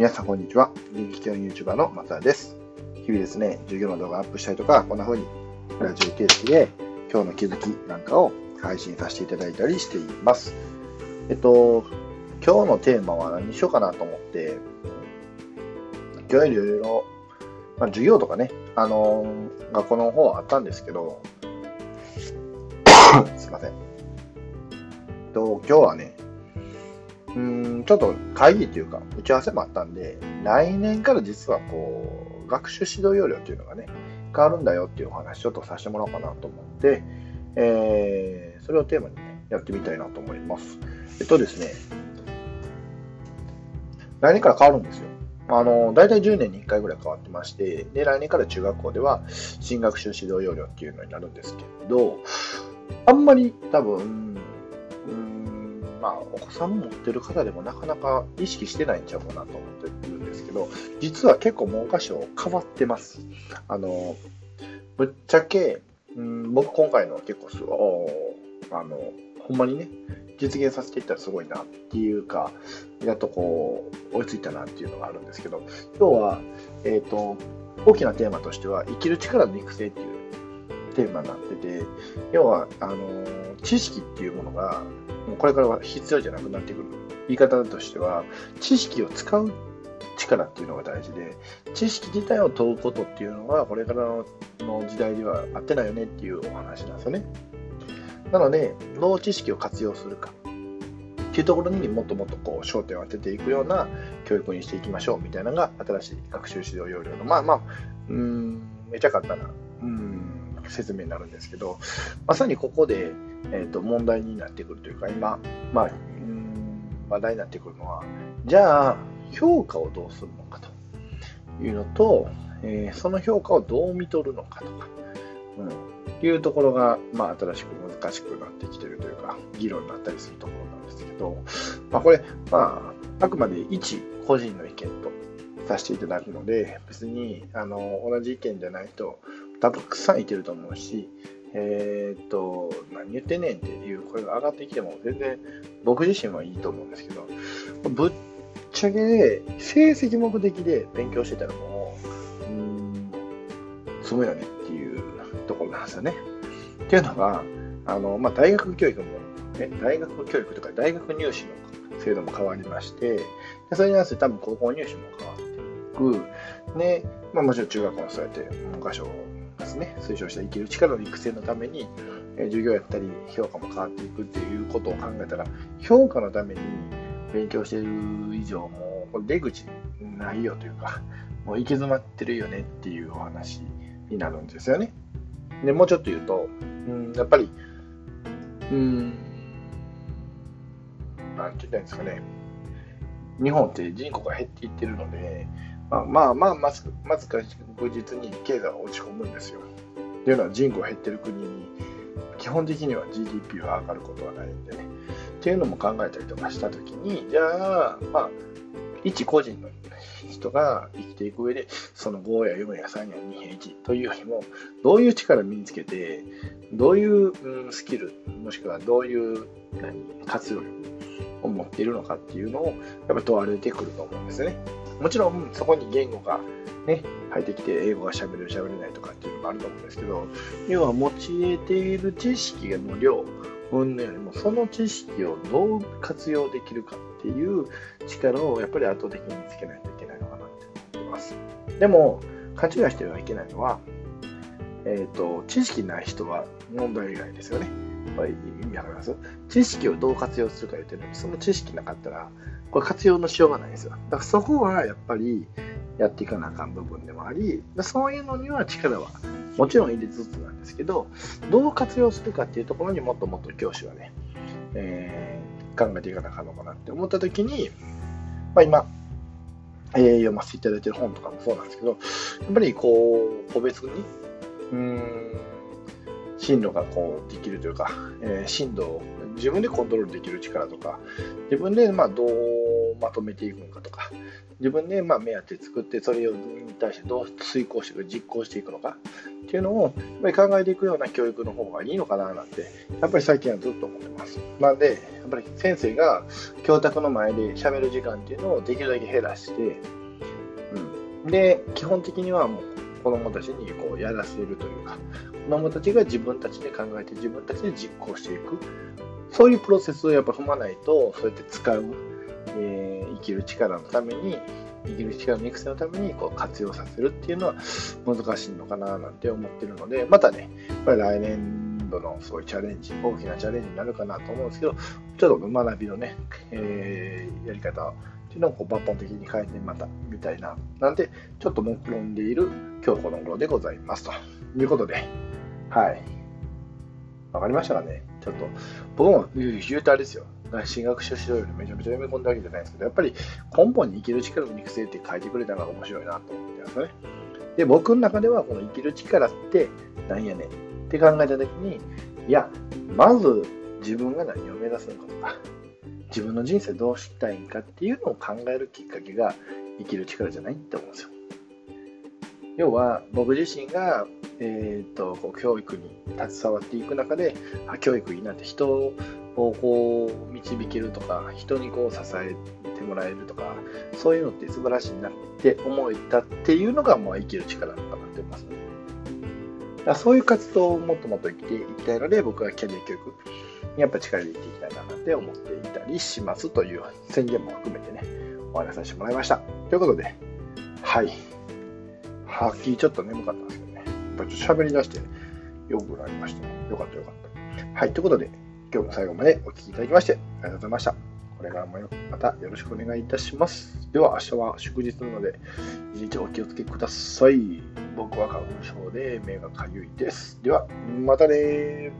皆さんこんにちは。人気系の YouTuber の松田です。日々ですね、授業の動画アップしたりとか、こんな風にラジオ形式で今日の気づきなんかを配信させていただいたりしています。えっと、今日のテーマは何にしようかなと思って、今日いろいろ、まあ、授業とかね、あの学校の方はあったんですけど、すいません。えっと、今日はね、うーん、ちょっと会議というか、打ち合わせもあったんで、来年から実はこう、学習指導要領っていうのがね、変わるんだよっていうお話ちょっとさせてもらおうかなと思って、えー、それをテーマにね、やってみたいなと思います。えっとですね、来年から変わるんですよ。あの、大体10年に1回ぐらい変わってまして、で、来年から中学校では新学習指導要領っていうのになるんですけど、あんまり多分、うん、まあ、お子さん持ってる方でもなかなか意識してないんちゃうかなと思ってるんですけど、実は結構文科省変わってます。あの、ぶっちゃけ、うん、僕今回の結構すごい、あの、ほんまにね、実現させていったらすごいなっていうか、やっとこう、追いついたなっていうのがあるんですけど、今日は、えっ、と、大きなテーマとしては、生きる力の育成っていうテーマになってて、要は、あの、知識っていうものが、もうこれからは必要じゃなくなってくる。言い方としては、知識を使う力っていうのが大事で、知識自体を問うことっていうのが、これからの時代では合ってないよねっていうお話なんですよね。なので、どう知識を活用するかっていうところにもっともっとこう焦点を当てていくような教育にしていきましょうみたいなのが新しい学習指導要領の、まあまあ、うん、めちゃ簡単な、うん、説明になるんですけど、まさにここで、えー、と問題になってくるというか、今、まあ、うん話題になってくるのは、じゃあ、評価をどうするのかというのと、えーその評価をどう見とるのかとか、うん、いうところが、まあ、新しく難しくなってきてるというか、議論になったりするところなんですけど、まあ、これ、まあ、あくまで一個人の意見とさせていただくので、別にあの同じ意見じゃない人、たくさんいてると思うし、えーっと、何言ってんねんっていう声が上がってきても、全然僕自身はいいと思うんですけど、ぶっちゃけ成績目的で勉強してたらもう、うん、積むよねっていうところなんですよね。っていうのが、あの、まあ、大学教育も、ね、大学教育とか大学入試の制度も変わりまして、でそれに合わせて多分高校入試も変わっていく。で、まあ、もちろん中学校もそうやって文科省ですね、推奨した生きる力の育成のために、え授業やったり評価も変わっていくっていうことを考えたら、評価のために勉強している以上、もう出口ないよというか、もう行き詰まってるよねっていうお話になるんですよね。で、もうちょっと言うと、うん、やっぱり、うん、なんて言ったんですかね。日本って人口が減っていってるので、まあまあまあ、まず、まず確実に経済が落ち込むんですよ。っていうのは人口減ってる国に、基本的には GDP は上がることはないんでね。っていうのも考えたりとかしたときに、じゃあ、まあ、一個人の人が生きていく上で、その5や4や3や2や1というよりも、どういう力を身につけて、どういう、スキル、もしくはどういう活用力を持っているのかっていうのを、やっぱ問われてくると思うんですね。もちろん、そこに言語がね、入ってきて、英語が喋れる、喋れないとかっていうのもあると思うんですけど、要は持ち得ている知識の量、云々よりも、その知識をどう活用できるかっていう力をやっぱり圧倒的につけないといけないのかなって思ってます。でも、勘違いしてはいけないのは、えっ、と、知識ない人は問題以外ですよね。意味わかります？知識をどう活用するか言ってるのに、その知識なかったら、これ活用のしようがないんですよ。だからそこはやっぱりやっていかなあかん部分でもあり、そういうのには力はもちろん入れつつなんですけど、どう活用するかっていうところにもっともっと教師はね、えー考えていかなあかんのかなって思った時に、まあ、今、えー読ませていただいてる本とかもそうなんですけど、やっぱりこう、個別に、うーん、進路がこうできるというか、えー進路を自分でコントロールできる力とか、自分でまあどうまとめていくのかとか、自分でまあ目当て作って、それに対してどう遂行していく、実行していくのかっていうのをやっぱり考えていくような教育の方がいいのかななんて、やっぱり最近はずっと思ってます。なんで、やっぱり先生が教託の前で喋る時間っていうのをできるだけ減らして、うん、で、基本的にはもう子供たちにこうやらせるというか、子供たちが自分たちで考えて自分たちで実行していく。そういうプロセスをやっぱ踏まないと、そうやって使う、えー、生きる力のために、生きる力の育成のためにこう活用させるっていうのは難しいのかななんて思ってるので、またね、やっぱり来年度のそういうチャレンジ、大きなチャレンジになるかなと思うんですけど、ちょっと学びのね、えー、やり方っていうのをこう抜本的に変えてまたみたいな、なんで、ちょっと目論んでいる今日この頃でございますということで、はい。わかりましたかねちょっと、僕も言うとあれですよ。進学書指導よりめちゃめちゃ読み込んだわけじゃないですけど、やっぱり根本に生きる力の育成って書いてくれたのが面白いなと思ってますね。で、僕の中ではこの生きる力って何やねんって考えたときに、いや、まず自分が何を目指すのかとか、自分の人生どうしたいんかっていうのを考えるきっかけが生きる力じゃないって思うんですよ。要は僕自身が、えーと、こう教育に携わっていく中であ教育いいなって人をこう導けるとか人にこう支えてもらえるとかそういうのって素晴らしいなって思えたっていうのがもう生きる力なのかなって思いますね。だそういう活動をもっともっと生きていきたいので僕はキャリア教育やっぱ力入れていきたいなって思っていたりしますという宣言も含めてねお話しさせてもらいました。ということではいはっきりちょっと眠かったんですけどね。やっぱちょっと喋り出してよくなりましたね。よかったよかった。はい、ということで、今日も最後までお聴きいただきまして、ありがとうございました。これからもまたよろしくお願いいたします。では、明日は祝日なので、一日お気をつけください。僕は花粉症で目がかゆいです。では、またね